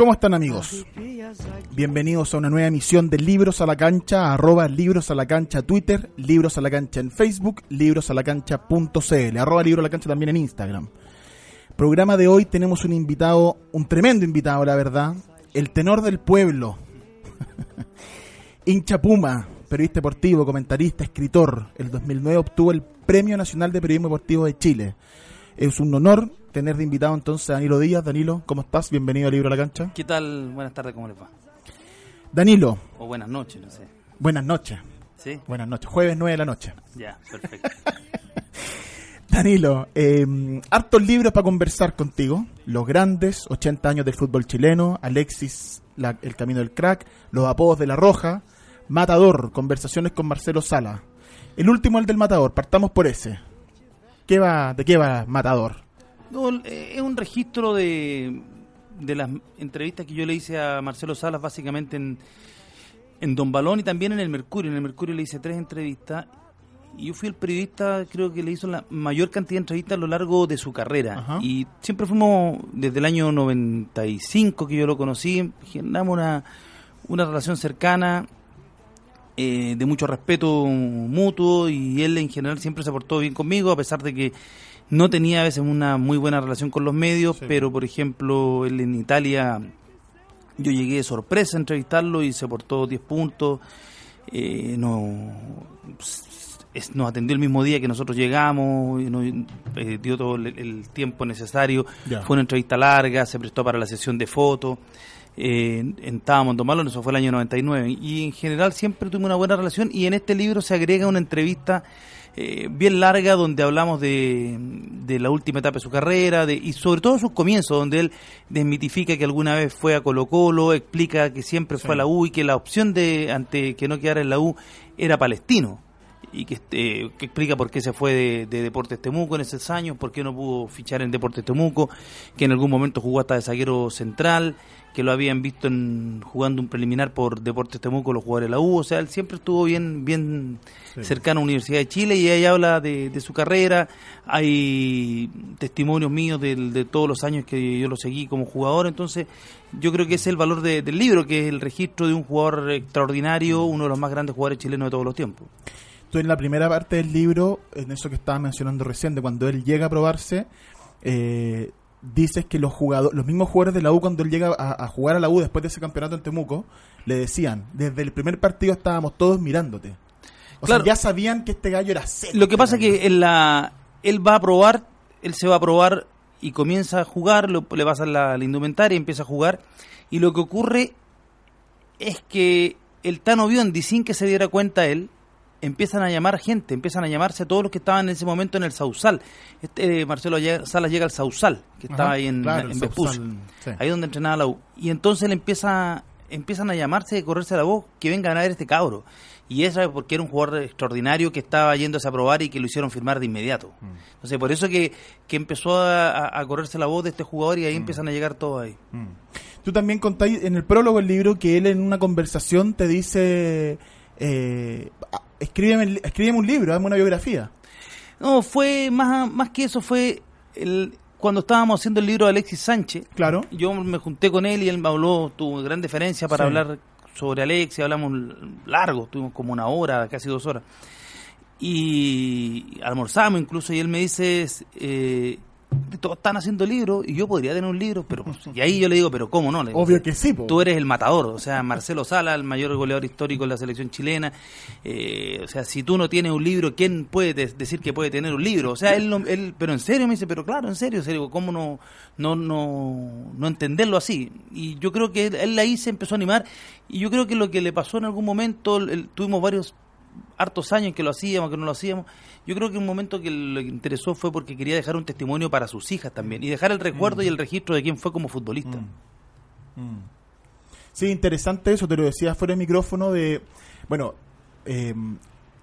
¿Cómo están amigos? Bienvenidos a una nueva emisión de Libros a la Cancha, arroba Libros a la Cancha Twitter, Libros a la Cancha en Facebook, librosalacancha.cl, arroba Libros a la Cancha también en Instagram. Programa de hoy tenemos un invitado, un tremendo invitado la verdad, el tenor del pueblo, hincha Puma, periodista deportivo, comentarista, escritor. El 2009 obtuvo el Premio Nacional de Periodismo Deportivo de Chile. Es un honor tener de invitado entonces a Danilo Díaz. Danilo, ¿cómo estás? Bienvenido a Libro a la Cancha. ¿Qué tal? Buenas tardes, ¿cómo les va? Danilo. O buenas noches, no sé. Buenas noches. ¿Sí? Buenas noches. Jueves 9 de la noche. Ya, perfecto. Danilo, eh, hartos libros para conversar contigo. Los grandes, 80 años del fútbol chileno, Alexis, El Camino del Crack, Los Apodos de la Roja, Matador, Conversaciones con Marcelo Sala. El último, el del Matador, partamos por ese. ¿Qué va, ¿De qué va Matador? No, eh, es un registro de, de las entrevistas que yo le hice a Marcelo Salas básicamente en, en Don Balón y también en el Mercurio. En el Mercurio le hice tres entrevistas y yo fui el periodista, creo que le hizo la mayor cantidad de entrevistas a lo largo de su carrera. Y siempre fuimos, desde el año 95 que yo lo conocí, generamos una, una relación cercana eh, de mucho respeto mutuo y él en general siempre se portó bien conmigo, a pesar de que no tenía a veces una muy buena relación con los medios, pero por ejemplo, él en Italia, yo llegué de sorpresa a entrevistarlo y se portó 10 puntos, eh, no, nos atendió el mismo día que nosotros llegamos, y nos, eh, dio todo el, tiempo necesario, fue una entrevista larga, se prestó para la sesión de fotos eh, estábamos en eso fue el año 99. Y en general siempre tuve una buena relación y en este libro se agrega una entrevista eh, bien larga donde hablamos de, de, la última etapa de su carrera de, y sobre todo sus comienzos, donde él desmitifica que alguna vez fue a Colo Colo, explica que siempre fue a la U y que la opción de ante que no quedara en la U era palestino y que, este, que explica por qué se fue de, de, Deportes Temuco en esos años, por qué no pudo fichar en Deportes Temuco, que en algún momento jugó hasta de zaguero central, que lo habían visto en, jugando un preliminar por Deportes Temuco los jugadores de la U, o sea, él siempre estuvo bien bien cercano a la Universidad de Chile y ahí habla de, su carrera, hay testimonios míos de, todos los años que yo lo seguí como jugador, entonces yo creo que ese es el valor del libro, que es el registro de un jugador extraordinario, uno de los más grandes jugadores chilenos de todos los tiempos. Tú en la primera parte del libro, en eso que estaba mencionando recién, de cuando él llega a probarse, eh, dices que los jugadores, los mismos jugadores de la U cuando él llega a, jugar a la U después de ese campeonato en Temuco, le decían, desde el primer partido estábamos todos mirándote. O sea, ya sabían que este gallo era serio. Lo que pasa es que en la, él va a probar, él se va a probar y comienza a jugar, le pasa la, la indumentaria y empieza a jugar. Y lo que ocurre es que el Tano Biondi, sin que se diera cuenta él, empiezan a llamar gente, empiezan a llamarse a todos los que estaban en ese momento en el Sausal. Este, eh, Marcelo Salas llega al Sausal, que estaba ahí en, claro, ahí donde entrenaba la U. Y entonces le empieza, empiezan a llamarse y correrse la voz que vengan a ver este cabro. Y eso es porque era un jugador extraordinario que estaba yéndose a probar y que lo hicieron firmar de inmediato. Mm. Entonces, por eso que, que empezó a, correrse la voz de este jugador y ahí mm. empiezan a llegar todos ahí. Mm. Tú también contáis en el prólogo del libro que él en una conversación te dice... Eh, escríbeme, escríbeme un libro, dame una biografía. No, fue más, más que eso, fue el, cuando estábamos haciendo el libro de Alexis Sánchez. Claro. Yo me junté con él y él me habló, tuvo gran deferencia para hablar sobre Alexis, hablamos largo, tuvimos como una hora, casi dos horas. Y almorzamos incluso y él me dice, eh, todos están haciendo libros y yo podría tener un libro, pero y ahí yo le digo, pero ¿cómo no? Le digo, Obvio que sí, po. Tú eres el matador, o sea, Marcelo Sala, el mayor goleador histórico de la selección chilena. eh, o sea, si tú no tienes un libro, ¿quién puede de- decir que puede tener un libro? O sea, él, él pero en serio me dice, pero claro, en serio, en serio, ¿cómo no, no, no, no entenderlo así? Y yo creo que él, él ahí se empezó a animar y yo creo que lo que le pasó en algún momento, tuvimos varios hartos años que lo hacíamos, que no lo hacíamos. Yo creo que un momento que que interesó fue porque quería dejar un testimonio para sus hijas también y dejar el recuerdo y el registro de quién fue como futbolista. Sí, interesante eso, te lo decía fuera de micrófono de, bueno, eh,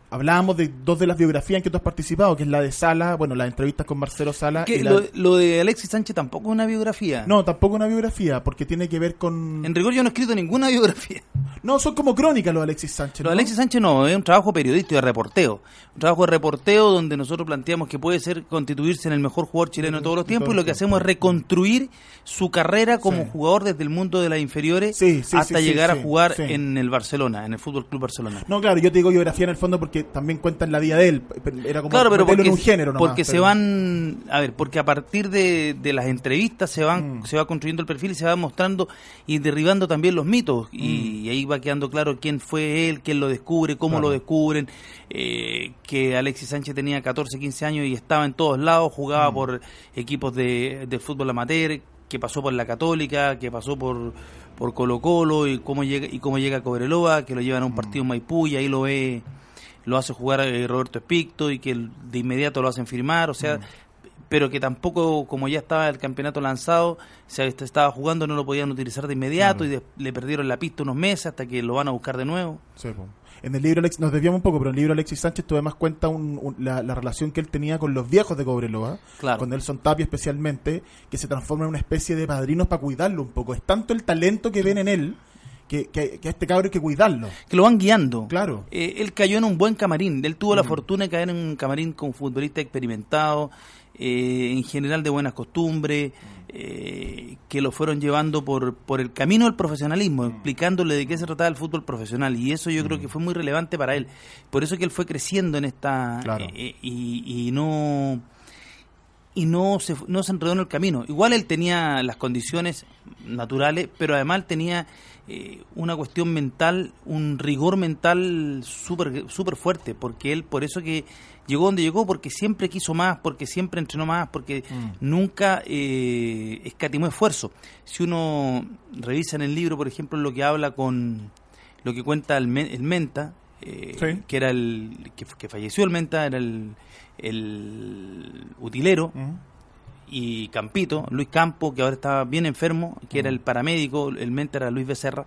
hablábamos de dos de las biografías en que tú has participado, que es la de Sala, bueno, las entrevistas con Marcelo Sala. Que y la- lo, lo de Alexis Sánchez tampoco es una biografía. No, tampoco una biografía, porque tiene que ver con... En rigor yo no he escrito ninguna biografía. No, son como crónicas los de Alexis Sánchez. De ¿no? Alexis Sánchez no, es un trabajo periodístico de reporteo. Un trabajo de reporteo donde nosotros planteamos que puede ser constituirse en el mejor jugador chileno de todos los tiempos y lo que hacemos es reconstruir su carrera como Sí. jugador desde el mundo de las inferiores Sí, sí, hasta llegar a jugar en el Barcelona, en el Fútbol Club Barcelona. No, claro, yo te digo biografía en el fondo porque también cuentan la vida de él. Era como Claro, pero porque, en un género nomás, porque se van, a ver, porque a partir de, de las entrevistas se van, Mm. se va construyendo el perfil y se va mostrando y derribando también los mitos y, Mm. y ahí va quedando claro quién fue él, quién lo descubre, cómo Claro. lo descubren, eh, que Alexis Sánchez tenía 14, 15 años y estaba en todos lados, Mm. jugaba por equipos de, de fútbol amateur, que pasó por la Católica, que pasó por por Colo Colo y cómo llega y cómo llega a Cobreloa, que lo llevan a un partido en Maipú y ahí lo ve lo hace jugar eh, Roberto Espicto y que de inmediato lo hacen firmar, o sea, pero que tampoco, como ya estaba el campeonato lanzado, se est- estaba jugando, no lo podían utilizar de inmediato y de- le perdieron la pista unos meses hasta que lo van a buscar de nuevo. Sí. En el libro, Alex, nos desviamos un poco, pero en el libro Alexis Sánchez tú además cuenta un- un- la, la relación que él tenía con los viejos de Cobreloa, Claro. con Nelson Tapia especialmente, que se transforma en una especie de padrinos para cuidarlo un poco. Es tanto el talento que ven en él que, que- que a este cabro hay que cuidarlo. Que lo van guiando. Claro. Eh, él cayó en un buen camarín. Él tuvo la fortuna de caer en un camarín con futbolistas experimentados, eh, en general de buenas costumbres, eh, que lo fueron llevando por, por el camino del profesionalismo, explicándole de qué se trataba el fútbol profesional. Y eso yo creo que fue muy relevante para él. Por eso que él fue creciendo en esta... Claro. eh, y, y no y no se, no se enredó en el camino. Igual él tenía las condiciones naturales, pero además tenía eh, una cuestión mental, un rigor mental súper súper fuerte, porque él por eso que llegó donde llegó, porque siempre quiso más, porque siempre entrenó más, porque nunca eh, escatimó esfuerzo. Si uno revisa en el libro, por ejemplo, lo que habla con lo que cuenta el, el Menta, eh, Sí. que era el que, que falleció el Menta, era el, el utilero, y Campito, Luis Campo, que ahora está bien enfermo, que era el paramédico, el mente era Luis Becerra.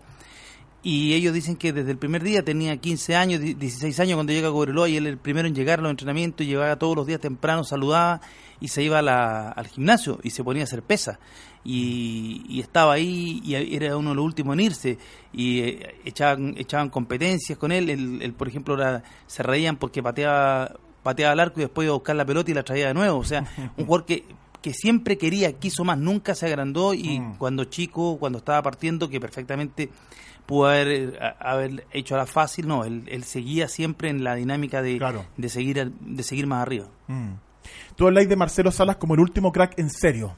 Y ellos dicen que desde el primer día tenía 15 años, di- 16 años cuando llega a Cobreloa y él el primero en llegar a los entrenamientos, llegaba todos los días temprano, saludaba y se iba a la- al gimnasio y se ponía a hacer pesa. Y, y estaba ahí y era uno de los últimos en irse y eh, echaban, echaban competencias con él. Él, él, por ejemplo, era- se reían porque pateaba, pateaba al arco y después iba a buscar la pelota y la traía de nuevo. O sea, un jugador que que siempre quería, quiso más, nunca se agrandó y cuando chico, cuando estaba partiendo, que perfectamente pudo haber, eh, a- haber hecho la fácil, no, él, él seguía siempre en la dinámica de, Claro. de, seguir, de seguir más arriba. Mm. Tú habláis de Marcelo Salas como el último crack en serio.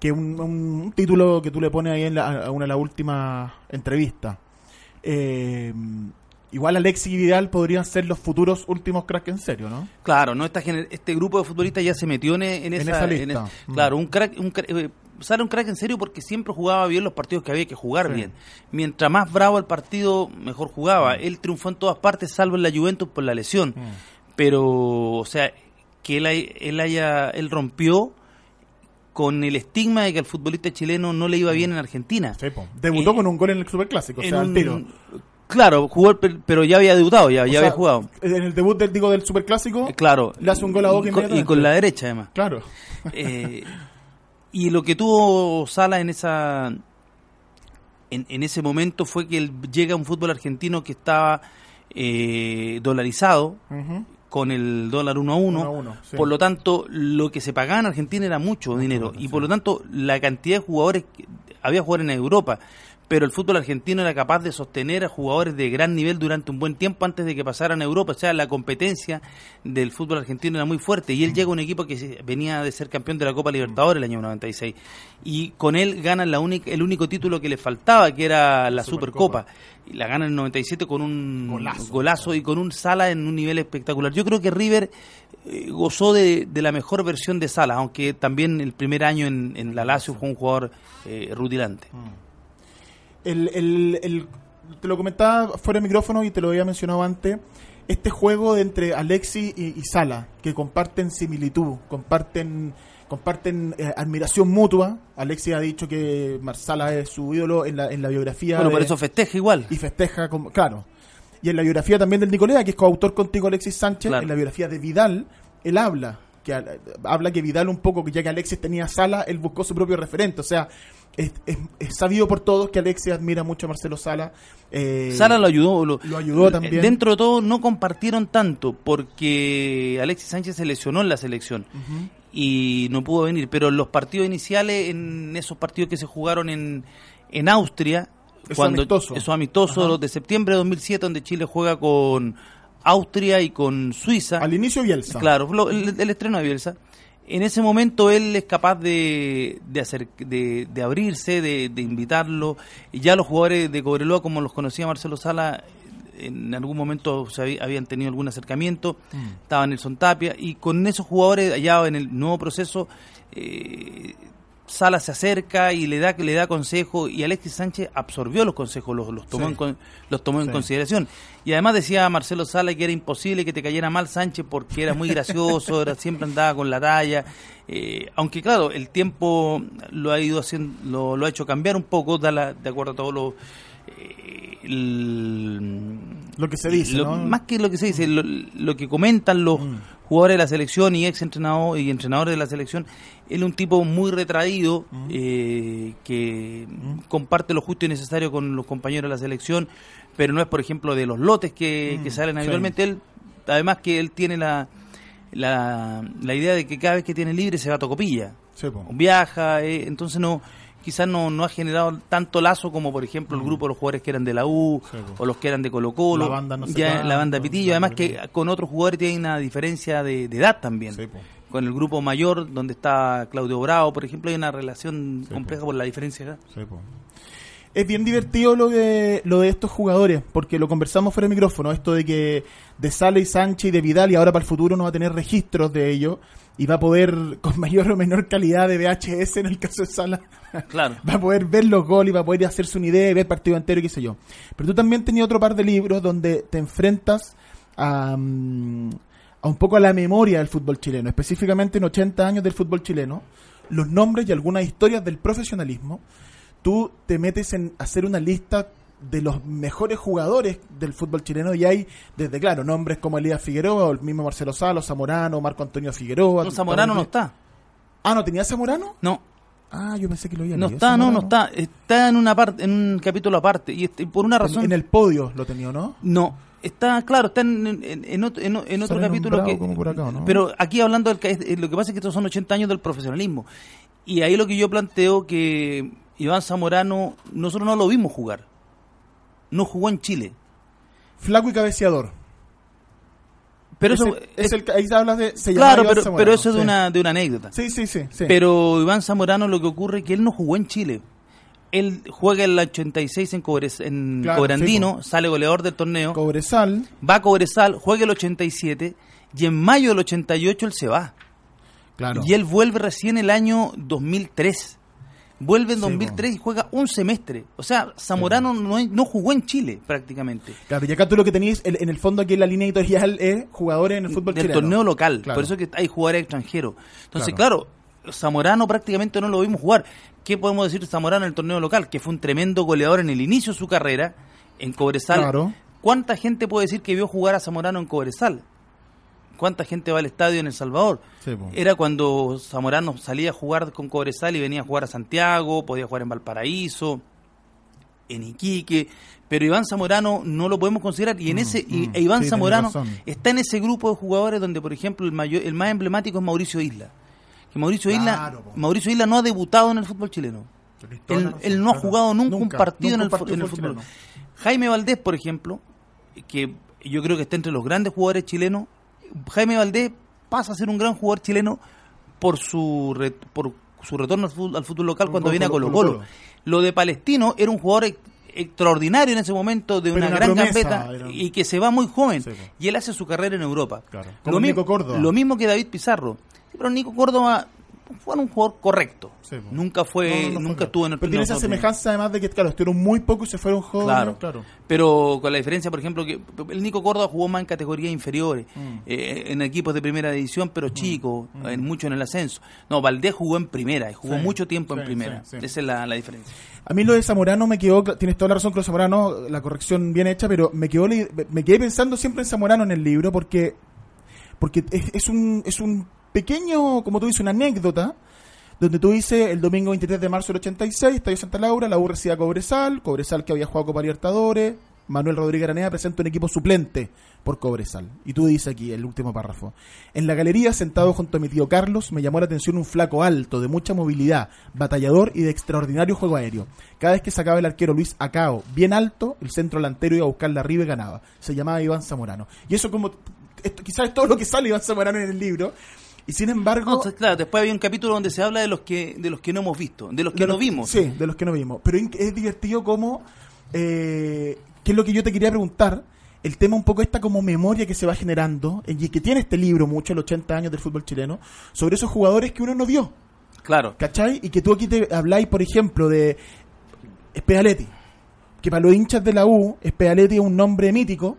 Que un, un título que tú le pones ahí en la- a una de las últimas entrevistas. Eh, igual Alexis y Vidal podrían ser los futuros últimos cracks en serio, ¿no? Claro, no esta este grupo de futbolistas ya se metió en, en esa, esa lista. en es- Mm. Claro, un crack, un eh, sale un crack en serio porque siempre jugaba bien los partidos que había que jugar Sí. bien. Mientras más bravo el partido, mejor jugaba. Él triunfó en todas partes, salvo en la Juventus por la lesión. Pero, o sea, que él, él haya, él rompió con el estigma de que al futbolista chileno no le iba bien en Argentina. Sí. Debutó Eh, con un gol en el Superclásico, o sea, al tiro. Claro, jugó, pero ya había debutado, ya, O ya sea, había jugado. En el debut del, digo, del Superclásico, Eh, Claro. le hace un gol a Boca y con, y inmediatamente. con la derecha, además. claro. Eh, y lo que tuvo Sala en esa en, en ese momento fue que él llega a un fútbol argentino que estaba eh, dolarizado con el dólar uno a uno, Uno a uno, sí. por lo tanto lo que se pagaba en Argentina era mucho dinero y por lo tanto la cantidad de jugadores que- había jugadores en Europa pero el fútbol argentino era capaz de sostener a jugadores de gran nivel durante un buen tiempo antes de que pasaran a Europa. O sea, la competencia del fútbol argentino era muy fuerte y él llega a un equipo que venía de ser campeón de la Copa Libertadores el año 96 y con él ganan la única, el único título que le faltaba, que era la Supercopa. Y la gana en el 97 con un golazo. y con un Sala en un nivel espectacular. Yo creo que River eh, gozó de, la mejor versión de Sala, aunque también el primer año en, la Lazio fue un jugador eh, rutilante. Mm el, te lo comentaba fuera de micrófono y te lo había mencionado antes, este juego entre Alexis y, Sala, que comparten similitud, comparten comparten eh, admiración mutua. Alexis ha dicho que Marsala es su ídolo en la, en la biografía. Bueno, por eso festeja igual. Y festeja, como, claro. Y en la biografía también del Nicolea, que es coautor contigo Alexis Sánchez, en la biografía de Vidal, él habla que habla que Vidal un poco, que ya que Alexis tenía Sala, él buscó su propio referente. O sea, es, sabido por todos que Alexis admira mucho a Marcelo Sala. Eh, Sala lo ayudó. Lo, ayudó también. Dentro de todo no compartieron tanto porque Alexis Sánchez se lesionó en la selección. Y no pudo venir, pero en los partidos iniciales, en esos partidos que se jugaron en, en Austria, cuando amistoso. esos amistosos de septiembre de 2007, donde Chile juega con Austria y con Suiza. Al inicio Bielsa. Claro, el, el estreno de Bielsa en ese momento él es capaz de, de, hacer, de, de abrirse, de, de, invitarlo. Y ya los jugadores de Cobreloa, como los conocía Marcelo Sala, en algún momento se habían tenido algún acercamiento, mm. estaba Nelson Tapia, y con esos jugadores allá en el nuevo proceso eh, Sala se acerca y le da le da consejo y Alexis Sánchez absorbió los consejos, los, los tomó en, los tomó en consideración. Y además decía Marcelo Sala que era imposible que te cayera mal Sánchez porque era muy gracioso, era, siempre andaba con la talla. Eh, aunque claro, el tiempo lo ha ido haciendo, lo, ha hecho cambiar un poco, de acuerdo a todo lo lo que se dice, más que lo que se dice, lo, que comentan los mm. Jugadores de la selección y ex entrenadores y entrenadores de la selección, él es un tipo muy retraído eh, que comparte lo justo y necesario con los compañeros de la selección, pero no es, por ejemplo, de los lotes que, salen habitualmente. Él, además que él tiene la, la, idea de que cada vez que tiene libre se va a Tocopilla. Viaja, eh, entonces no quizás no, no ha generado tanto lazo como por ejemplo el mm. grupo de los jugadores que eran de la U o los que eran de Colo Colo, la banda, no ya, la banda Pitillo, además que con otros jugadores tiene una diferencia de, edad también. con el grupo mayor, donde está Claudio Bravo, por ejemplo, hay una relación compleja por la diferencia Es bien divertido lo de, lo de estos jugadores, porque lo conversamos fuera de micrófono, esto de que de Sale y Sánchez y de Vidal, y ahora para el futuro no va a tener registros de ellos, y va a poder, con mayor o menor calidad de VHS en el caso de Sala, claro. va a poder ver los goles y va a poder hacerse una idea y ver el partido entero y qué sé yo. Pero tú también tenías otro par de libros donde te enfrentas a, mm, a un poco a la memoria del fútbol chileno, específicamente en 80 años del fútbol chileno, los nombres y algunas historias del profesionalismo. Tú te metes en hacer una lista de los mejores jugadores del fútbol chileno y hay desde claro nombres como Elías Figueroa, el mismo Marcelo Salo, Zamorano, Marco Antonio Figueroa. No, Zamorano no está. Ah, ¿no tenía Zamorano? No. Ah, yo pensé que lo había No está, no, no está. Está en una parte, en un capítulo aparte y este, por una razón. En, el podio lo tenía, ¿no? No. Está, claro, está en, en, otro, en otro capítulo que... Pero aquí hablando del lo que pasa es que estos son 80 años del profesionalismo. Y ahí lo que yo planteo que Iván Zamorano, nosotros no lo vimos jugar no jugó en Chile. Flaco y cabeceador. Pero eso es, el, ahí hablas de claro, pero, pero, eso es de una de una anécdota. Sí, sí, sí, Pero Iván Zamorano lo que ocurre es que él no jugó en Chile. Él juega el 86 en, Cobres, en Cobrandino, sale goleador del torneo. Cobresal. Va a Cobresal, juega el 87 y en mayo del 88 él se va. Claro. Y él vuelve recién el año 2003 vuelve en 2003 y juega un semestre. O sea, Zamorano no, no, jugó en Chile prácticamente. Claro, y acá tú lo que tenéis, en el fondo aquí en la línea editorial es jugadores en el fútbol Del torneo local, por eso que hay jugadores extranjeros. Entonces, claro. Zamorano prácticamente no lo vimos jugar. ¿Qué podemos decir de Zamorano en el torneo local? Que fue un tremendo goleador en el inicio de su carrera en Cobresal. Claro. ¿Cuánta gente puede decir que vio jugar a Zamorano en Cobresal? ¿Cuánta gente va al estadio en El Salvador? Era cuando Zamorano salía a jugar con Cobresal y venía a jugar a Santiago, podía jugar en Valparaíso, en Iquique, pero Iván Zamorano no lo podemos considerar. Y en mm, ese mm. e Iván Zamorano está en ese grupo de jugadores donde por ejemplo el mayor, el más emblemático es Mauricio Isla. Que Mauricio Isla Mauricio Isla no ha debutado en el fútbol chileno. Él, él no ha jugado nunca, un partido en el, en el fútbol. Jaime Valdés, por ejemplo, que yo creo que está entre los grandes jugadores chilenos, Jaime Valdés pasa a ser un gran jugador chileno por su por su retorno al fútbol, local cuando viene a Colo -Colo. Lo de Palestino era un jugador extraordinario en ese momento, de una, gran gambeta y que se va muy joven. y él hace su carrera en Europa. lo, Nico Córdoba. lo mismo que David Pizarro. pero Nico Córdoba fue un jugador correcto. nunca fue, nunca estuvo en el Pero tiene esa semejanza además de que, claro, estuvieron muy poco y se fueron jóvenes. Claro, Pero con la diferencia, por ejemplo, que el Nico Córdoba jugó más en categorías inferiores, mm. eh, en equipos de primera división, pero mm. chico, mm. en mucho en el ascenso. No, Valdés jugó en primera y jugó mucho tiempo en primera. Esa es la, diferencia. A mí lo de Zamorano me quedó, tienes toda la razón con Zamorano, la corrección bien hecha, pero me quedó me quedé pensando siempre en Zamorano en el libro porque porque es, un es un pequeño, como tú dices, una anécdota, donde tú dices el domingo 23 de marzo del 86, Estadio Santa Laura, la U recibe a Cobresal, Cobresal que había jugado Copa Libertadores, Manuel Rodríguez Araneda presenta un equipo suplente por Cobresal. Y tú dices aquí, el último párrafo. En la galería, sentado junto a mi tío Carlos, me llamó la atención un flaco alto, de mucha movilidad, batallador y de extraordinario juego aéreo. Cada vez que sacaba el arquero Luis Acao, bien alto, el centro delantero iba a buscar la arriba y ganaba. Se llamaba Iván Zamorano. Y eso como, quizás es todo lo que sale Iván Zamorano en el libro, y sin embargo. claro, después había un capítulo donde se habla de los que, de los que no hemos visto, de los que no vimos. Sí, de los que no vimos. Pero es divertido como. Eh, ¿Qué es lo que yo te quería preguntar? El tema un poco esta como memoria que se va generando, y que tiene este libro mucho, el 80 años del fútbol chileno, sobre esos jugadores que uno no vio. Claro. ¿Cachai? Y que tú aquí te habláis, por ejemplo, de Spealetti. Que para los hinchas de la U, Spealetti es un nombre mítico,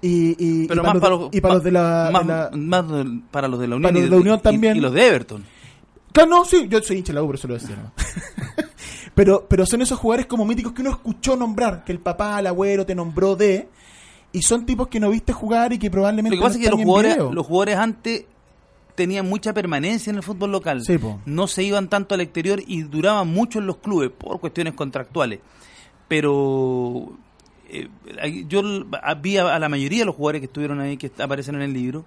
y, Pero más para los, y para los de la, más, para los de la Unión, y, de, Unión también. Y, los de Everton. Claro, no, sí, yo soy hincha de la U, por eso lo decía. pero, pero son esos jugadores como míticos que uno escuchó nombrar, que el papá, el abuelo te nombró de, y son tipos que no viste jugar y que probablemente. Lo que pasa es que los jugadores, los jugadores antes tenían mucha permanencia en el fútbol local. no se iban tanto al exterior y duraban mucho en los clubes por cuestiones contractuales. Pero eh, yo vi a, la mayoría de los jugadores que estuvieron ahí, que aparecen en el libro,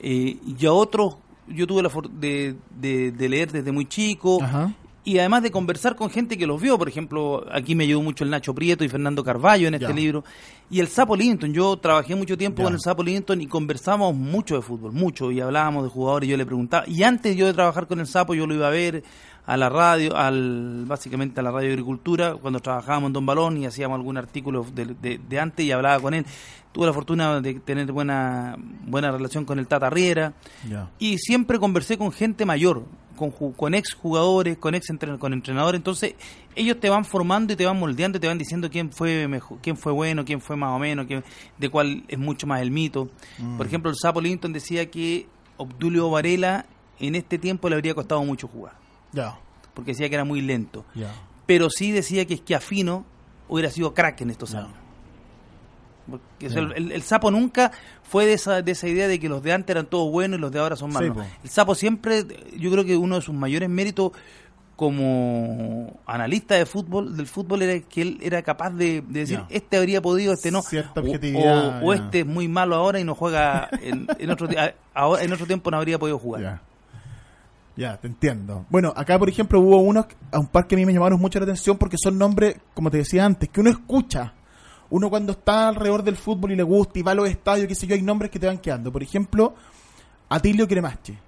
eh, y a otros yo tuve la de, de, leer desde muy chico y además de conversar con gente que los vio, por ejemplo, aquí me ayudó mucho el Nacho Prieto y Fernando Carballo en este libro, y el Sapo Linton, yo trabajé mucho tiempo con el Sapo Linton y conversamos mucho de fútbol, mucho, y hablábamos de jugadores, yo le preguntaba, y antes yo de trabajar con el Sapo yo lo iba a ver, a la radio, al básicamente a la radio agricultura, cuando trabajábamos en Don Balón y hacíamos algún artículo de, de, antes y hablaba con él. Tuve la fortuna de tener buena buena relación con el Tata Riera y siempre conversé con gente mayor, con, con ex jugadores, con ex con entrenadores, entonces ellos te van formando y te van moldeando y te van diciendo quién fue mejor, quién fue bueno, quién fue más o menos, quién, de cuál es mucho más el mito. Mm. Por ejemplo, el Sapo Linton decía que Obdulio Varela en este tiempo le habría costado mucho jugar. Porque decía que era muy lento. Pero sí decía que es que Afino hubiera sido crack en estos años. el, sapo nunca fue de esa, de esa idea de que los de antes eran todos buenos y los de ahora son malos. el sapo siempre, yo creo que uno de sus mayores méritos como analista de fútbol del fútbol era que él era capaz de, decir este habría podido este no o, este es muy malo ahora y no juega en, otro ahora en otro tiempo no habría podido jugar ya, te entiendo. Bueno, acá por ejemplo hubo unos, a un par que a mí me llamaron mucho la atención porque son nombres, como te decía antes, que uno escucha. Uno cuando está alrededor del fútbol y le gusta y va a los estadios, qué sé yo, hay nombres que te van quedando. Por ejemplo, Atilio Cremache.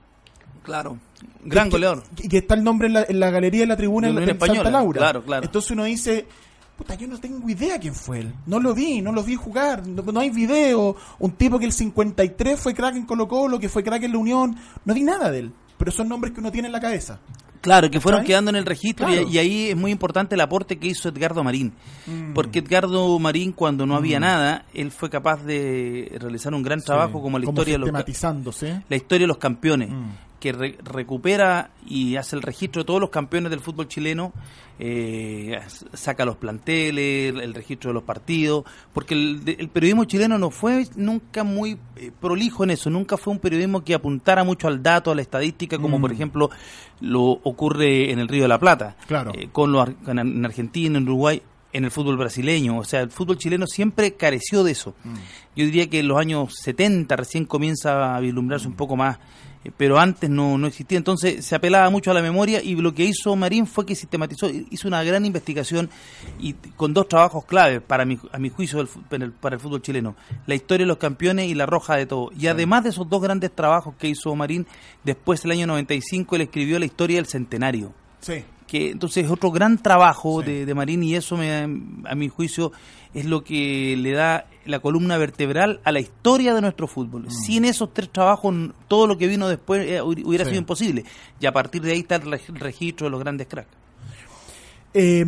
Claro, gran goleador. Y que está el nombre en la, galería de la tribuna en, en Santa Laura. Claro, claro. Entonces uno dice, puta, yo no tengo idea quién fue él. No lo vi, no lo vi jugar, no, hay video. Un tipo que el 53 fue crack en Colo Colo, que fue crack en la Unión, no vi nada de él pero son nombres que uno tiene en la cabeza. Claro, que fueron quedando en el registro y, ahí es muy importante el aporte que hizo Edgardo Marín. Mm. Porque Edgardo Marín, cuando no había mm. nada, él fue capaz de realizar un gran trabajo como la historia de los la historia de los campeones. Mm que recupera y hace el registro de todos los campeones del fútbol chileno, eh, saca los planteles, el, registro de los partidos, porque el, periodismo chileno no fue nunca muy eh, prolijo en eso, nunca fue un periodismo que apuntara mucho al dato, a la estadística, como por mm. ejemplo lo ocurre en el Río de la Plata, claro. Eh, con los, en Argentina, en Uruguay, en el fútbol brasileño. O sea, el fútbol chileno siempre careció de eso. Mm. Yo diría que en los años 70 recién comienza a vislumbrarse un poco más pero antes no, no existía. Entonces se apelaba mucho a la memoria y lo que hizo Marín fue que sistematizó, hizo una gran investigación y con dos trabajos claves para mi, a mi juicio del, para el fútbol chileno, la historia de los campeones y la roja de todo. Y además de esos dos grandes trabajos que hizo Marín, después el año 95 él escribió la historia del centenario. Sí que entonces es otro gran trabajo de, de, Marín y eso me, a mi juicio es lo que le da la columna vertebral a la historia de nuestro fútbol. Mm. Sin esos tres trabajos todo lo que vino después eh, hubiera sido imposible y a partir de ahí está el registro de los grandes cracks. Eh,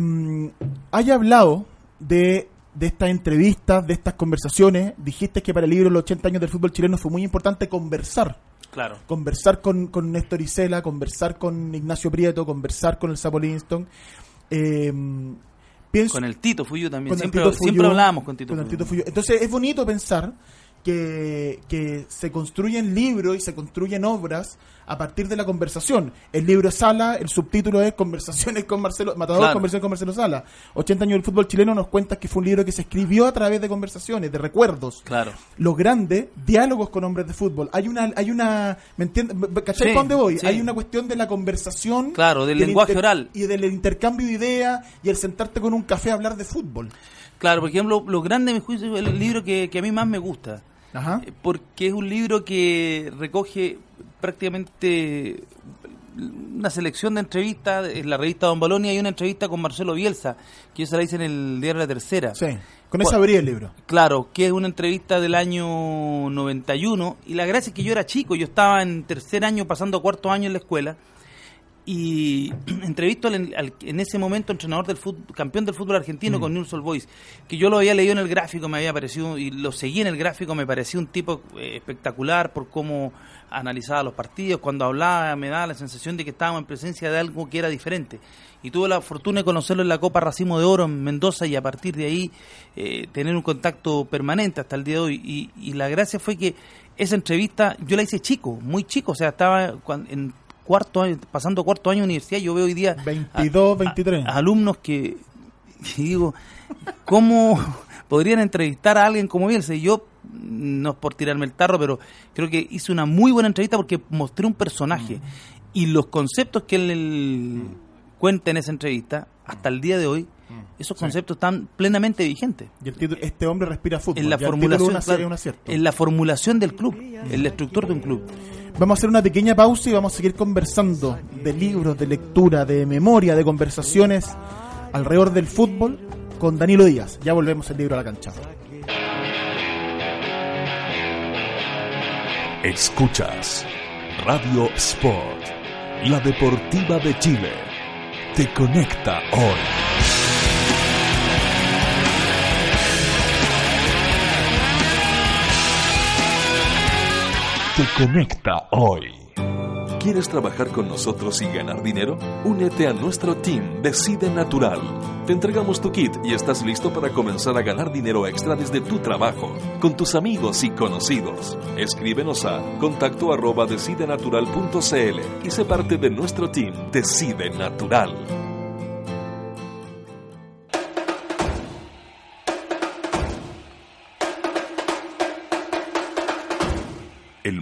hay hablado de, de estas entrevistas, de estas conversaciones, dijiste que para el libro Los 80 años del fútbol chileno fue muy importante conversar Claro. Conversar con, con Néstor Isela, conversar con Ignacio Prieto, conversar con el Sapo Livingston. Eh, pienso, con el Tito Fuyo también. Siempre, siempre hablábamos con Tito, con Tito Entonces es bonito pensar que, que se construyen libros y se construyen obras a partir de la conversación. El libro es Sala, el subtítulo es Conversaciones con Marcelo, Matador, Conversaciones con Marcelo Sala. 80 años del fútbol chileno nos cuenta que fue un libro que se escribió a través de conversaciones, de recuerdos. Claro. Lo grande, diálogos con hombres de fútbol. Hay una, hay una, ¿me entiendes? ¿Cachai dónde voy? Hay una cuestión de la conversación. Claro, del, lenguaje oral. Y del intercambio de ideas y el sentarte con un café a hablar de fútbol. Claro, por ejemplo, lo grande, mi juicio, es el libro que, que a mí más me gusta. Ajá. Eh, porque es un libro que recoge prácticamente una selección de entrevistas, en la revista Don Balonia hay una entrevista con Marcelo Bielsa, que yo se la hice en el diario La Tercera. Sí, con esa abrí el libro. Claro, que es una entrevista del año 91, y la gracia es que yo era chico, yo estaba en tercer año, pasando cuarto año en la escuela, y entrevisto al, en ese momento entrenador del fútbol, campeón del fútbol argentino mm. con News All Boys, que yo lo había leído en el gráfico, me había parecido, y lo seguí en el gráfico, me pareció un tipo eh, espectacular por cómo analizaba los partidos, cuando hablaba me daba la sensación de que estábamos en presencia de algo que era diferente. Y tuve la fortuna de conocerlo en la Copa Racimo de Oro en Mendoza y a partir de ahí eh, tener un contacto permanente hasta el día de hoy. Y, y la gracia fue que esa entrevista yo la hice chico, muy chico, o sea, estaba en cuarto año, pasando cuarto año de universidad, yo veo hoy día 22, 23 alumnos que, digo, ¿cómo podrían entrevistar a alguien como Bielsa? Y yo, no es por tirarme el tarro, pero creo que hice una muy buena entrevista porque mostré un personaje mm. y los conceptos que él cuenta en esa entrevista, hasta el día de hoy, mm. esos conceptos están plenamente vigentes. Y el título, este hombre respira fútbol. En la, formulación, en la formulación del club, en la estructura de un club. Vamos a hacer una pequeña pausa y vamos a seguir conversando de libros, de lectura, de memoria, de conversaciones alrededor del fútbol con Danilo Díaz. Ya volvemos el libro a la cancha. Escuchas Radio Sport, la deportiva de Chile. Te conecta hoy. Te conecta hoy. ¿Quieres trabajar con nosotros y ganar dinero? Únete a nuestro team Decide Natural. Te entregamos tu kit y estás listo para comenzar a ganar dinero extra desde tu trabajo, con tus amigos y conocidos. Escríbenos a contacto arroba decidenatural.cl y sé parte de nuestro team Decide Natural. El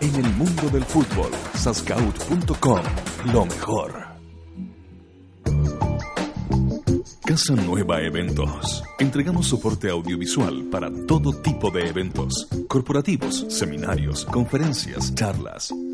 en el mundo del fútbol. Sascout.com, lo mejor. Casa Nueva Eventos. Entregamos soporte audiovisual para todo tipo de eventos, corporativos, seminarios, conferencias, charlas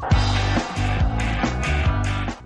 Bye.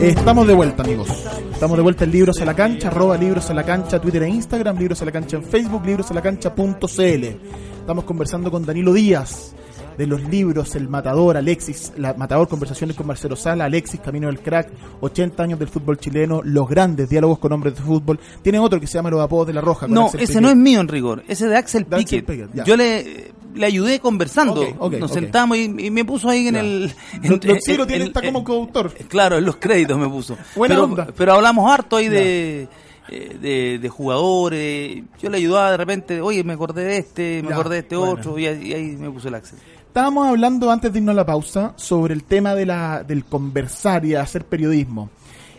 Estamos de vuelta, amigos. Estamos de vuelta en Libros a la Cancha, arroba Libros a la Cancha, Twitter e Instagram, Libros a la Cancha en Facebook, librosalacancha.cl. Estamos conversando con Danilo Díaz de los libros El Matador, Alexis, la Matador, Conversaciones con Marcelo Sala, Alexis, Camino del Crack, 80 años del fútbol chileno, Los Grandes, Diálogos con Hombres de Fútbol. Tiene otro que se llama Los Apodos de la Roja. No, ese no es mío en rigor, ese de Axel Piquet. Yo le le ayudé conversando. Nos sentamos y, me puso ahí en el. En, tiene está como coautor. Claro, en los créditos me puso. pero, pero hablamos harto ahí de, eh, de, jugadores. Yo le ayudaba de repente, oye, me acordé de este, me acordé de este otro, y, ahí me puso el accent. Estábamos hablando antes de irnos a la pausa sobre el tema de la, del conversar y hacer periodismo.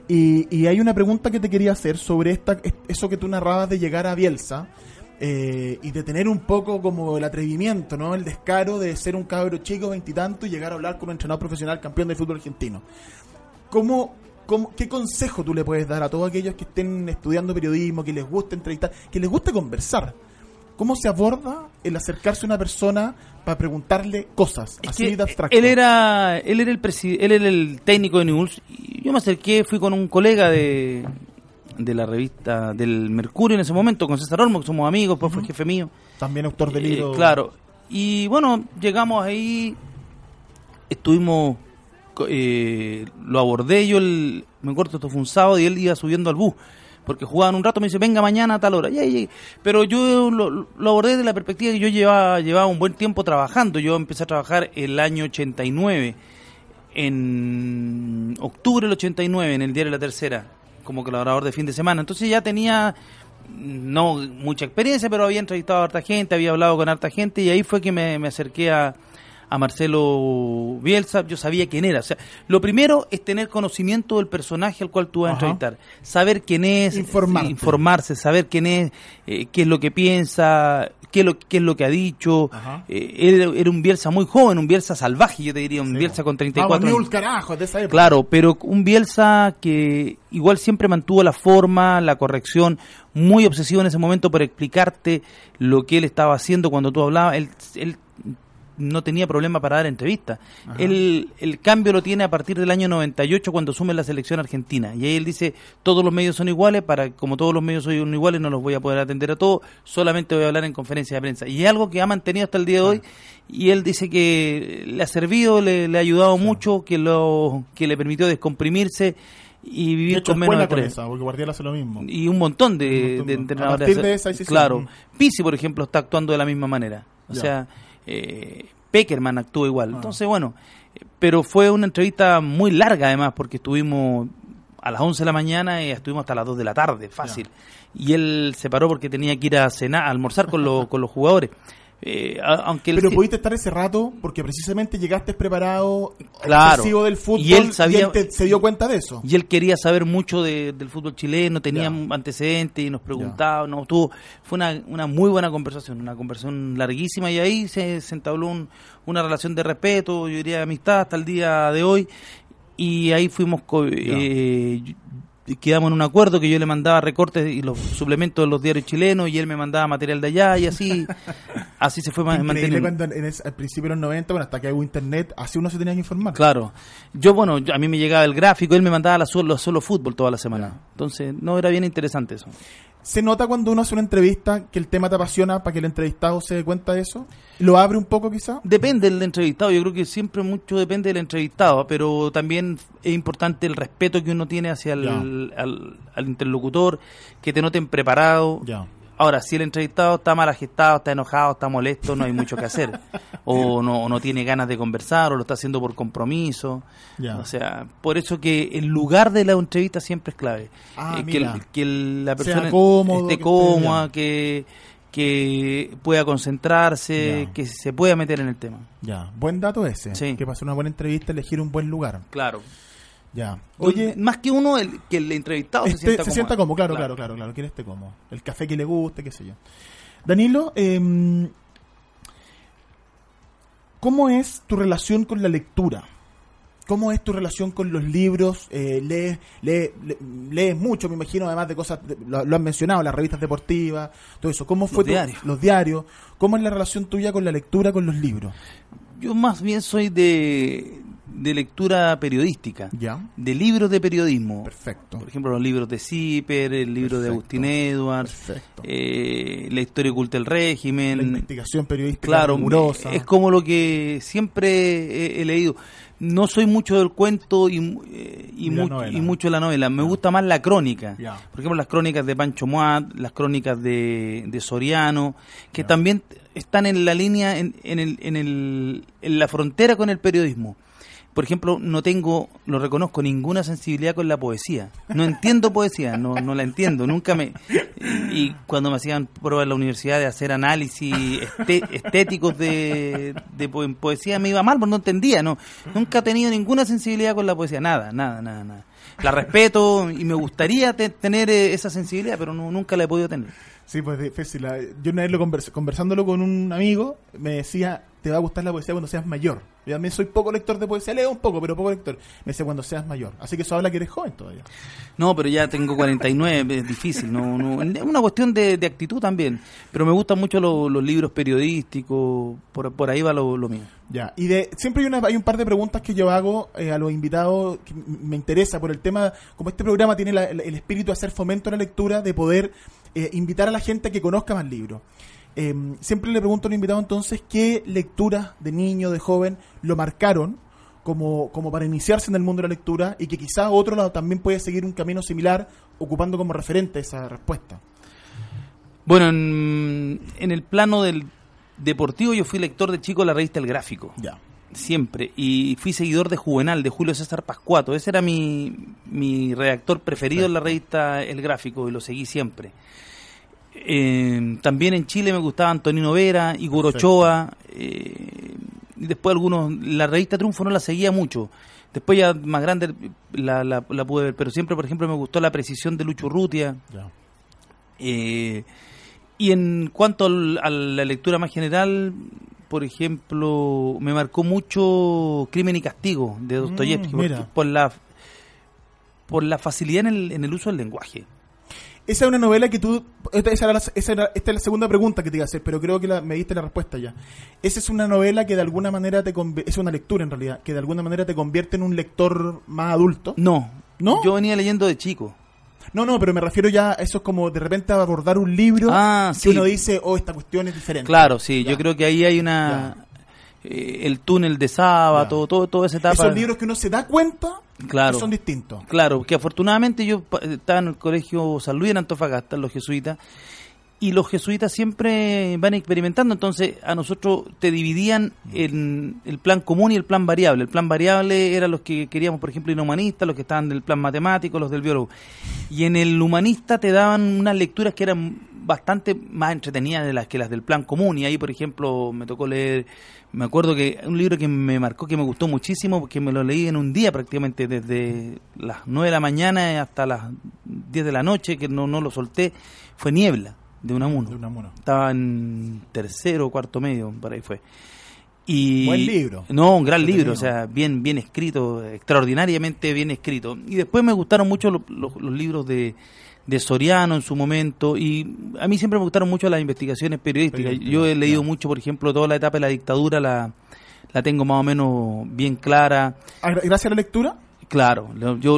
Y, hay una pregunta que te quería hacer sobre eso que tú narrabas de llegar a Bielsa eh, y de tener un poco como el atrevimiento, ¿no? El descaro de ser un cabro chico veintitanto y, llegar a hablar con un entrenador profesional campeón del fútbol argentino. ¿Cómo, ¿Qué consejo tú le puedes dar a todos aquellos que estén estudiando periodismo, que les guste entrevistar, que les guste conversar? ¿Cómo se aborda el acercarse a una persona para preguntarle cosas así de abstracto? Él era, él era el él era el técnico de News. Y yo me acerqué, fui con un colega de, de la revista del Mercurio en ese momento, con César Olmo, que somos amigos, pues fue jefe mío. También autor del eh, libro. claro. Y bueno, llegamos ahí, estuvimos, eh, lo abordé yo, el, me acuerdo, esto fue un sábado y él iba subiendo al bus porque jugaban un rato, me dice, venga mañana a tal hora. Pero yo lo, abordé desde la perspectiva que yo llevaba, llevaba un buen tiempo trabajando. Yo empecé a trabajar el año 89, en octubre del 89, en el diario La Tercera como colaborador de fin de semana. Entonces ya tenía no mucha experiencia, pero había entrevistado a harta gente, había hablado con harta gente y ahí fue que me, acerqué a, a Marcelo Bielsa, yo sabía quién era. O sea, lo primero es tener conocimiento del personaje al cual tú vas a entrevistar, saber quién es, informarse, saber quién es, eh, qué es lo que piensa, qué es lo, qué es lo que ha dicho. Eh, era, un Bielsa muy joven, un Bielsa salvaje, yo te diría, un Bielsa con 34 años. carajo, de esa época. Claro, pero un Bielsa que igual siempre mantuvo la forma, la corrección, muy obsesivo en ese momento por explicarte lo que él estaba haciendo cuando tú hablabas. Él, él no tenía problema para dar entrevistas. El, el cambio lo tiene a partir del año 98 cuando asume la selección argentina. Y ahí él dice, todos los medios son iguales, para como todos los medios son iguales no los voy a poder atender a todos, solamente voy a hablar en conferencia de prensa. Y es algo que ha mantenido hasta el día de hoy y él dice que le ha servido, le, ha ayudado mucho, que, lo, que le permitió descomprimirse y vivir con menos estrés. porque Guardiola hace lo mismo. Y un montón de, entrenadores. claro, Pisi, por ejemplo, está actuando de la misma manera. O sea, eh, Peckerman actuó igual. Ah. Entonces, bueno, pero fue una entrevista muy larga además, porque estuvimos a las 11 de la mañana y estuvimos hasta las 2 de la tarde, fácil. Y él se paró porque tenía que ir a cenar, a almorzar con, con los jugadores. Eh, aunque él Pero sí- pudiste estar ese rato porque precisamente llegaste preparado, Claro. obsesivo del fútbol, Y él sabía- te- se dio cuenta de eso. y él quería saber mucho de- del fútbol chileno, tenía Ya. antecedentes y nos preguntaba, no, tuvo, fue una, una muy buena conversación, una conversación larguísima y ahí se, se entabló un- una relación de respeto, yo diría de amistad hasta el día de hoy y ahí fuimos, co- eh, quedamos en un acuerdo que yo le mandaba recortes y los suplementos de los diarios chilenos y él me mandaba material de allá y así, así se fue manteniendo. en ese- al principio de los 90, bueno, hasta que hubo internet, así uno se tenía que informar. Claro. Yo, bueno, yo- a mí me llegaba el gráfico, él me mandaba la solo, solo fútbol toda la semana. Entonces, no, era bien interesante eso. ¿Se nota cuando uno hace una entrevista que el tema te apasiona para que el entrevistado se dé cuenta de eso? ¿Lo abre un poco quizá? Depende del entrevistado, yo creo que siempre mucho depende del entrevistado, pero también es importante el respeto que uno tiene hacia el al, al interlocutor, que te noten preparado. Ya. Ahora, si el entrevistado está mal agestado, está enojado, está molesto, no hay mucho que hacer. O no, o no tiene ganas de conversar, o lo está haciendo por compromiso. Ya. O sea, por eso que el lugar de la entrevista siempre es clave. Ah, Eh, que, el- que el- la persona cómodo, esté cómoda, que, que pueda concentrarse, que se pueda meter en el tema. Ya, buen dato ese. Sí. Que hacer una buena entrevista elegir un buen lugar. Claro. Ya. Oye, más que uno, el, que el entrevistado este, se sienta se sienta como, claro, claro, claro, claro, que él esté como. El café que le guste, qué sé yo. Danilo, em, ¿cómo es tu relación con la lectura? ¿Cómo es tu relación con los libros? Eh, lees, lees, le- lees mucho, me imagino, además de cosas, lo, lo han mencionado, las revistas deportivas, todo eso. ¿Cómo fue tu- diarios. los diarios? ¿Cómo es la relación tuya con la lectura, con los libros? Yo más bien soy de, de lectura periodística, Ya, de libros de periodismo. perfecto. Por ejemplo, los libros de Zipper, el libro de. Agustín Edwards, eh, la historia oculta del régimen. la investigación periodística Claro, es como lo que siempre he, he leído. No soy mucho del cuento y, eh, y, mu- y mucho de la novela. Me gusta más la crónica. Ya. Por ejemplo, las crónicas de Pancho Moat, las crónicas de, de Soriano, que también están en la línea, en, en, el, en, el, en la frontera con el periodismo. Por ejemplo, no tengo, lo reconozco, ninguna sensibilidad con la poesía. No entiendo poesía, no, no la entiendo. Nunca me. Y cuando me hacían pruebas en la universidad de hacer análisis este- estéticos de, de poesía, me iba mal, porque no entendía. no Nunca he tenido ninguna sensibilidad con la poesía. Nada, nada, nada, nada. La respeto y me gustaría te- tener eh, esa sensibilidad, pero no, nunca la he podido tener. Sí, pues difícil. Yo una vez lo convers- conversándolo con un amigo, me decía, te va a gustar la poesía cuando seas mayor. Yo también soy poco lector de poesía, leo un poco, pero poco lector. Me decía, cuando seas mayor. Así que eso habla que eres joven todavía. No, pero ya tengo 49, es difícil. No, no, es una cuestión de, de actitud también. Pero me gustan mucho lo- los libros periodísticos, por, por ahí va lo, lo mío. Ya, y de siempre hay, una, hay un par de preguntas que yo hago eh, a los invitados que me interesa por el tema, como este programa tiene la- el, el espíritu de hacer fomento a la lectura, de poder eh, invitar a la gente a que conozca más libros. Eh, siempre le pregunto a los invitados entonces qué lecturas de niño, de joven, lo marcaron como, como para iniciarse en el mundo de la lectura y que quizás otro lado también puede seguir un camino similar ocupando como referente esa respuesta. Bueno, en, en el plano del deportivo yo fui lector de chico de la revista El Gráfico. Ya. Siempre. Y fui seguidor de Juvenal, de Julio César Pascuato. Ese era mi, mi redactor preferido en la revista El Gráfico y lo seguí siempre. Eh, también en Chile me gustaba Antonino Vera, Igor. Ochoa. eh, y después algunos. La revista Triunfo no la seguía mucho. Después ya más grande la, la, la pude ver. Pero siempre, por ejemplo, me gustó la precisión de Lucho Rutia. Eh, y en cuanto al- a la lectura más general, por ejemplo, me marcó mucho Crimen y Castigo de Dostoyevsky Mm, por la por la facilidad en el, en el uso del lenguaje. Esa es una novela que tú. Esta, esa era la, esa era- esta es la segunda pregunta que te iba a hacer, pero creo que la- me diste la respuesta ya. Esa es una novela que de alguna manera te. Es una lectura en realidad, que de alguna manera te convierte en un lector más adulto. No, ¿No? Yo venía leyendo de chico. No, no, pero me refiero ya a eso es como de repente abordar un libro Ah, que sí. uno dice, oh, esta cuestión es diferente. Claro, sí, Ya. yo creo que ahí hay una eh, el túnel de Saba, Ya. todo, todo, toda esa etapa. Esos libros que uno se da cuenta Claro. que son distintos. Claro, que afortunadamente yo estaba en el colegio San Luis en Antofagasta, los jesuitas, y los jesuitas siempre van experimentando, entonces a nosotros te dividían en el plan común y el plan variable. El plan variable era los que queríamos, por ejemplo, humanistas, los que estaban del plan matemático, los del biólogo. Y en el humanista te daban unas lecturas que eran bastante más entretenidas de las que las del plan común y ahí por ejemplo me tocó leer me acuerdo que un libro que me marcó que me gustó muchísimo porque me lo leí en un día prácticamente desde las 9 de la mañana hasta las 10 de la noche que no, no lo solté fue Niebla de Unamuno De Unamuno. estaba en tercero o cuarto medio por ahí fue y Buen libro. no un gran libro o sea bien bien escrito extraordinariamente bien escrito y después me gustaron mucho lo- lo- los libros de de Soriano en su momento y a mí siempre me gustaron mucho las investigaciones periodísticas. Yo he leído mucho, por ejemplo, toda la etapa de la dictadura la, la tengo más o menos bien clara. Ah, gra- Gracias a la lectura. Claro, yo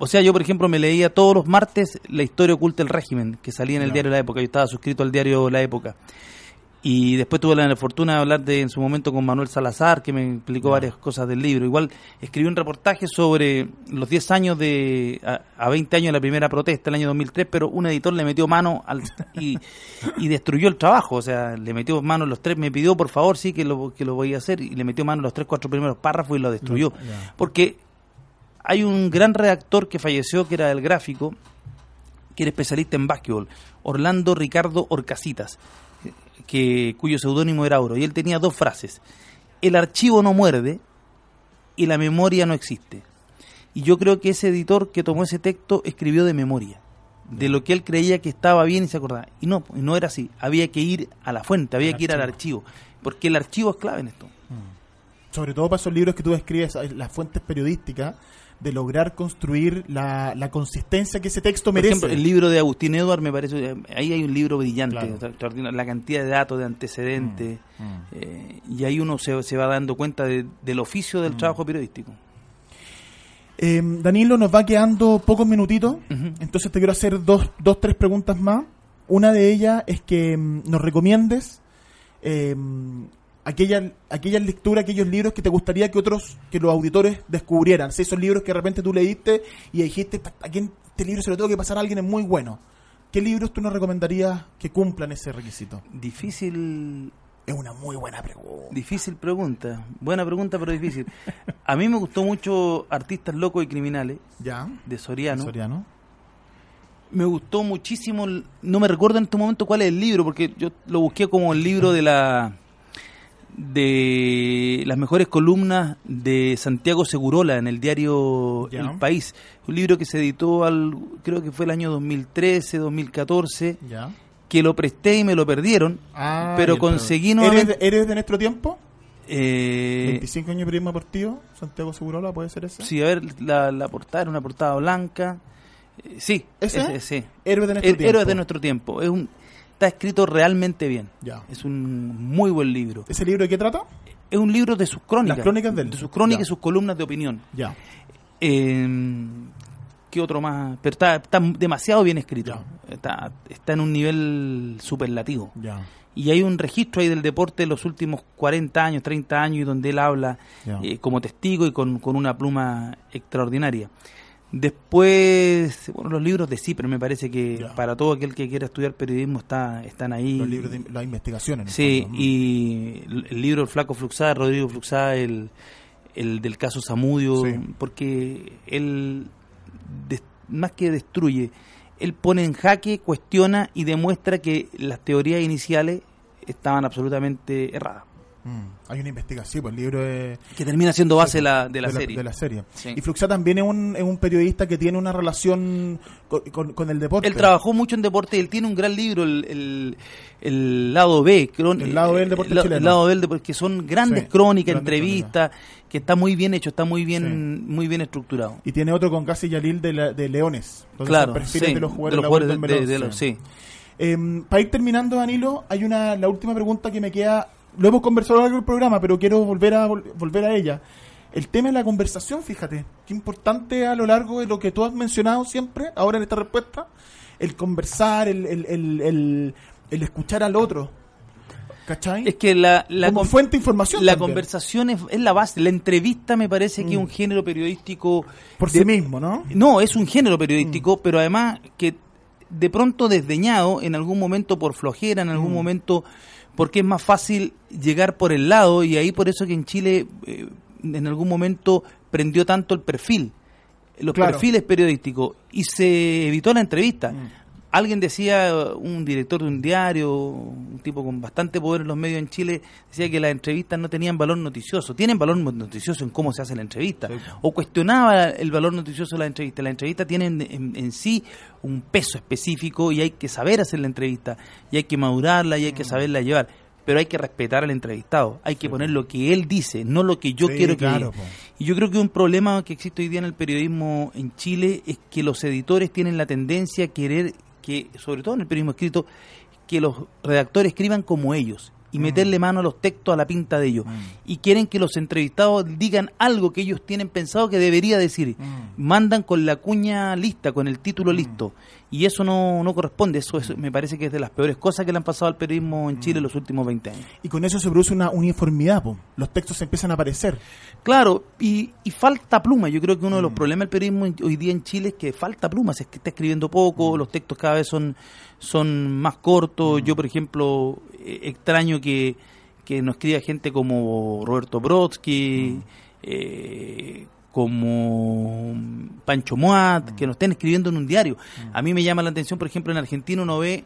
o sea, yo por ejemplo me leía todos los martes la historia oculta del régimen que salía en el Ya. diario La Época. Yo estaba suscrito al diario La Época. Y después tuve la fortuna de hablar de, en su momento con Manuel Salazar, que me explicó varias cosas del libro. Igual escribí un reportaje sobre los 10 años de. A, a 20 años de la primera protesta, el año 2003, pero un editor le metió mano al, y, y destruyó el trabajo. O sea, le metió mano los tres, me pidió por favor, sí, que lo, que lo voy a hacer, y le metió mano los tres, cuatro primeros párrafos y lo destruyó. Porque hay un gran redactor que falleció, que era el gráfico, que era especialista en básquetbol, Orlando Ricardo Orcasitas, que, cuyo seudónimo era Oro. Y él tenía dos frases. El archivo no muerde y la memoria no existe. Y yo creo que ese editor que tomó ese texto escribió de memoria, de lo que él creía que estaba bien y se acordaba. Y no, y no era así. Había que ir a la fuente, había que ir al archivo. Porque el archivo es clave en esto. Sobre todo para esos libros que tú escribes, las fuentes periodísticas, de lograr construir la, la consistencia que ese texto Por merece. ejemplo, el libro de Agustín Edward me parece, ahí hay un libro brillante, Claro. la cantidad de datos, de antecedentes, Mm, mm. eh, y ahí uno se, se va dando cuenta de- del oficio Mm. del trabajo periodístico. Eh, Danilo, nos va quedando pocos minutitos, entonces te quiero hacer dos, dos, tres preguntas más. Una de ellas es que mm, nos recomiendes eh, aquella, aquellas lecturas, aquellos libros que te gustaría que otros, que los auditores descubrieran. Si esos libros que de repente tú leíste y dijiste, "Pa- aquí en este libro se lo tengo que pasar a alguien, es muy bueno. ¿Qué libros tú nos recomendarías que cumplan ese requisito? Difícil, Es una muy buena pregunta. difícil pregunta, buena pregunta pero difícil. A mí me gustó mucho Artistas Locos y Criminales ¿Ya? de Soriano. Soriano. Me gustó muchísimo, no me recuerdo en este momento cuál es el libro, porque yo lo busqué como el libro de la de las mejores columnas de Santiago Segurola en el diario. El País. Un libro que se editó al, creo que fue el año 2013, 2014, ¿Ya? que lo presté y me lo perdieron, Ah, pero conseguí ¿Eres nuevamente... de, ¿Eres de nuestro tiempo? eh, 25 años de periodismo deportivo, Santiago Segurola, ¿puede ser ese? sí, a ver, la, la portada era una portada blanca. Eh, sí, ¿Ese? sí. Héroe de nuestro tiempo. Héroes de nuestro tiempo. Es un, está escrito realmente bien. Ya. Es un muy buen libro. ¿Ese libro de qué trata? Es un libro de sus crónicas. Las crónicas de él. sus crónicas Ya. y sus columnas de opinión. Ya. Eh, ¿Qué otro más? Pero está, está demasiado bien escrito. Está, está en un nivel superlativo. Ya. Y hay un registro ahí del deporte de los últimos 40 años, 30 años, donde él habla eh, como testigo y con, con una pluma extraordinaria. Después, bueno, los libros de Cipre, me parece que Ya. para todo aquel que quiera estudiar periodismo está, están ahí. Los libros de las investigaciones. Sí, y el libro El Flaco Fluxá, Rodrigo Fluxá, el, el del caso Samudio, Sí. porque él, des- más que destruye, él pone en jaque, cuestiona y demuestra que las teorías iniciales estaban absolutamente erradas. Mm, Hay una investigación, pues el libro es Que termina siendo base la- de la de, serie. de la serie. Sí. Y Fluxá también es un, es un periodista que tiene una relación con, con- con el deporte. Él trabajó mucho en deporte y él tiene un gran libro, el, el, el lado B. cron- El lado B del deporte el, chileno. el lado B del deporte, que son grandes Sí, crónicas, grandes entrevistas, que está muy bien hecho, está muy bien, muy bien estructurado. Y tiene otro con Casi Yalil de, la- de Leones. Claro, sí, de los jugadores, de los de la jugadores Golden de- de- Melon, de los- sí. sí. Eh, para ir terminando, Danilo, hay una la última pregunta que me queda. Lo hemos conversado a lo largo del programa, pero quiero volver a vol- volver a ella. El tema de la conversación, fíjate, qué importante a lo largo de lo que tú has mencionado siempre, ahora en esta respuesta, el conversar, el, el, el, el- el escuchar al otro. ¿Cachai? Es que la, la, Como fuente de información. la también, conversación es, es la base. La entrevista me parece que es Mm. un género periodístico. Por de- sí mismo, ¿no? No, es un género periodístico, Mm. pero además que de pronto desdeñado en algún momento por flojera, en Mm. algún momento porque es más fácil llegar por el lado y ahí por eso que en Chile eh, en algún momento prendió tanto el perfil, los Claro. perfiles periodísticos y se evitó la entrevista. Mm. Alguien decía, un director de un diario, un tipo con bastante poder en los medios en Chile, decía que las entrevistas no tenían valor noticioso. Tienen valor noticioso en cómo se hace la entrevista. O cuestionaba el valor noticioso de la entrevista. La entrevista tiene en, en, sí un peso específico y hay que saber hacer la entrevista, y hay que madurarla y hay que saberla llevar pero hay que respetar al entrevistado, hay que poner lo que él dice, no lo que yo quiero que diga. Y yo creo que un problema que existe hoy día en el periodismo en Chile es que los editores tienen la tendencia a querer que, sobre todo en el periodismo escrito, que los redactores escriban como ellos y mm. meterle mano a los textos a la pinta de ellos. Mm. Y quieren que los entrevistados digan algo que ellos tienen pensado que debería decir. Mm. Mandan con la cuña lista, con el título listo. Y eso no, no corresponde. Eso, me parece que es de las peores cosas que le han pasado al periodismo en Chile en los últimos 20 años. Y con eso se produce una uniformidad. Los textos empiezan a aparecer. Claro, y, y, falta pluma. Yo creo que uno de los problemas del periodismo hoy día en Chile es que falta pluma. Es que está escribiendo poco, los textos cada vez son, son más cortos. Yo, por ejemplo, eh, extraño que, que nos escriba gente como Roberto Brodsky, mm. eh, como Pancho Moat, que nos estén escribiendo en un diario. Mm. A mí me llama la atención, por ejemplo, en Argentina uno ve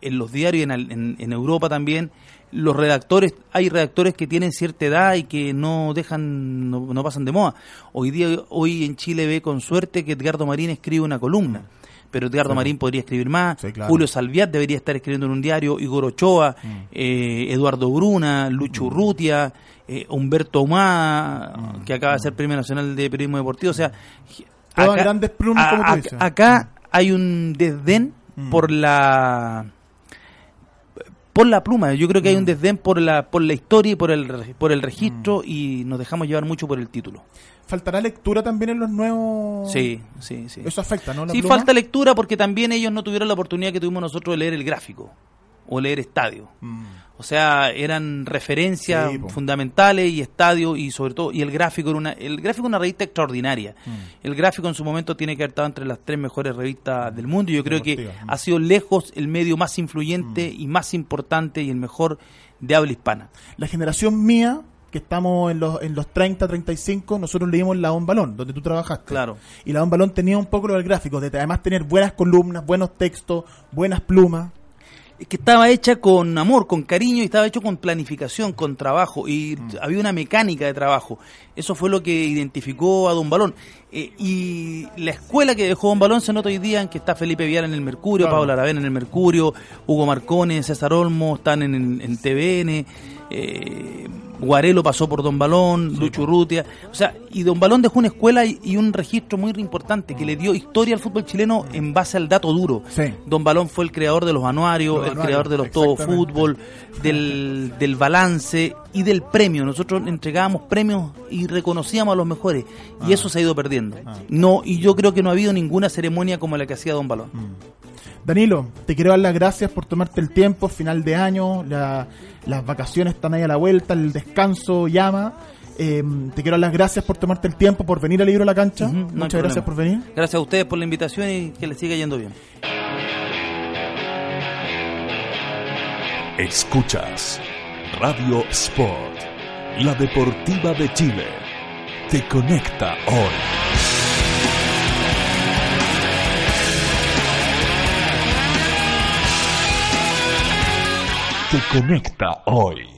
en los diarios y en, en, Europa también los redactores, hay redactores que tienen cierta edad y que no dejan, no, pasan de moda. Hoy día, hoy en Chile ve con suerte que Edgardo Marín escribe una columna. Mm pero Edgardo Marín podría escribir más, Julio Salviat debería estar escribiendo en un diario, Igor Ochoa, mm. eh, Eduardo Bruna, Lucho mm. Urrutia, eh, Humberto Humada, mm. que acaba de ser Premio Nacional de Periodismo Deportivo, o sea, acá, grandes plumas, como acá hay un desdén por la por la pluma. Yo creo que hay un desdén por la por la historia y por el por el registro y nos dejamos llevar mucho por el título. ¿Faltará lectura también en los nuevos? Sí, sí, sí. Eso afecta, ¿no? sí, falta lectura porque también ellos no tuvieron la oportunidad que tuvimos nosotros de leer el gráfico o leer estadio. Mm. O sea, eran referencias fundamentales y estadio y sobre todo y el gráfico era una el gráfico una revista extraordinaria. Mm. El gráfico en su momento tiene que haber estado entre las tres mejores revistas del mundo y yo creo que ha sido lejos el medio más influyente mm. y más importante y el mejor de habla hispana. La generación mía que estamos en los, en los 30, 35, nosotros leímos La On Balón, donde tú trabajaste. Claro. Y La On Balón tenía un poco lo del gráfico, de además tener buenas columnas, buenos textos, buenas plumas. Es que estaba hecha con amor, con cariño y estaba hecho con planificación, con trabajo y mm. había una mecánica de trabajo. Eso fue lo que identificó a Don Balón. Eh, y la escuela que dejó Don Balón se nota hoy día en que está Felipe Vial en el Mercurio, Pablo Pablo Aravena en el Mercurio, Hugo Marcone, César Olmo, están en, en TVN. Eh, Guarelo pasó por Don Balón, Lucho Urrutia, o sea, y Don Balón dejó una escuela y, un registro muy importante que le dio historia al fútbol chileno en base al dato duro. Don Balón fue el creador de los anuarios, el creador de los todo fútbol, del, del balance y del premio. Nosotros entregábamos premios y reconocíamos a los mejores y ah. eso se ha ido perdiendo. Ah. No, y yo creo que no ha habido ninguna ceremonia como la que hacía Don Balón. Mm. Danilo, te quiero dar las gracias por tomarte el tiempo, final de año, las vacaciones están ahí a la vuelta, el descanso llama. Eh, te quiero dar las gracias por tomarte el tiempo, por venir al libro a la cancha. Muchas gracias por venir. Gracias a ustedes por la invitación y que les siga yendo bien. Escuchas Radio Sport, la deportiva de Chile. Te conecta hoy. te conecta hoy.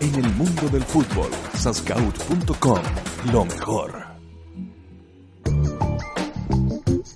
en el mundo del fútbol. Sascaut.com, lo mejor.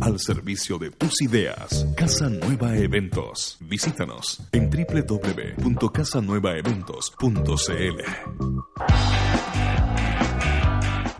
al servicio de tus ideas. Casa Nueva Eventos. Visítanos en www.casanuevaeventos.cl.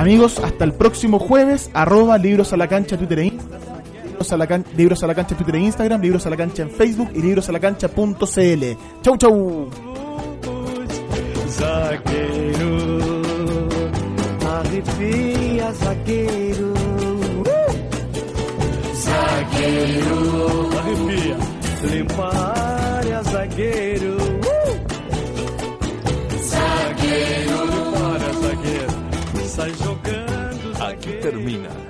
Amigos, hasta el próximo jueves, arroba libros a la cancha Twitter e Instagram. Libros a la, cancha Twitter e Instagram, libros a la cancha en Facebook y libros a la cancha.cl. Chau, chau. Zagueiro. Termina